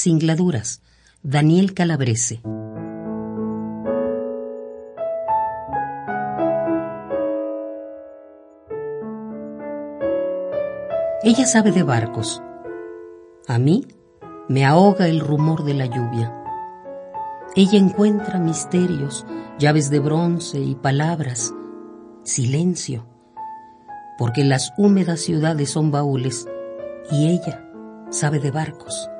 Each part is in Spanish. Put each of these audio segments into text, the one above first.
Singladuras, Daniel Calabrese. Ella sabe de barcos. A mí me ahoga el rumor de la lluvia. Ella encuentra misterios, llaves de bronce y palabras, silencio, porque las húmedas ciudades son baúles y ella sabe de barcos.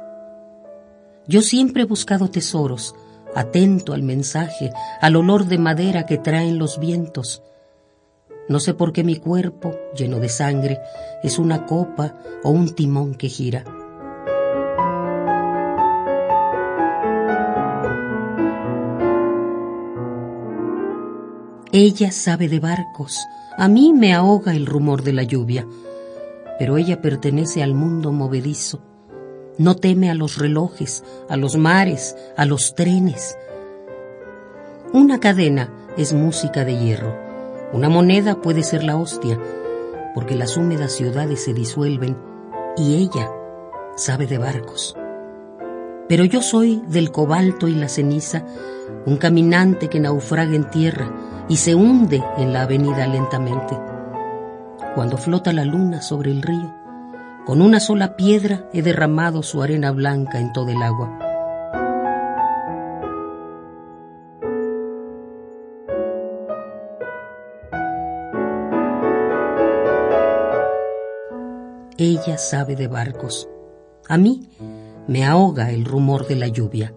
Yo siempre he buscado tesoros, atento al mensaje, al olor de madera que traen los vientos. No sé por qué mi cuerpo, lleno de sangre, es una copa o un timón que gira. Ella sabe de barcos, a mí me ahoga el rumor de la lluvia, pero ella pertenece al mundo movedizo. No teme a los relojes, a los mares, a los trenes. Una cadena es música de hierro. Una moneda puede ser la hostia, porque las húmedas ciudades se disuelven y ella sabe de barcos. Pero yo soy del cobalto y la ceniza, un caminante que naufraga en tierra y se hunde en la avenida lentamente. Cuando flota la luna sobre el río, con una sola piedra he derramado su arena blanca en todo el agua. Ella sabe de barcos. A mí me ahoga el rumor de la lluvia.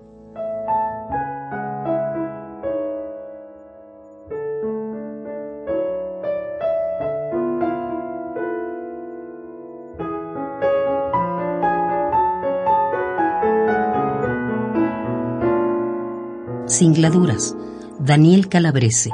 Singladuras, Daniel Calabrese.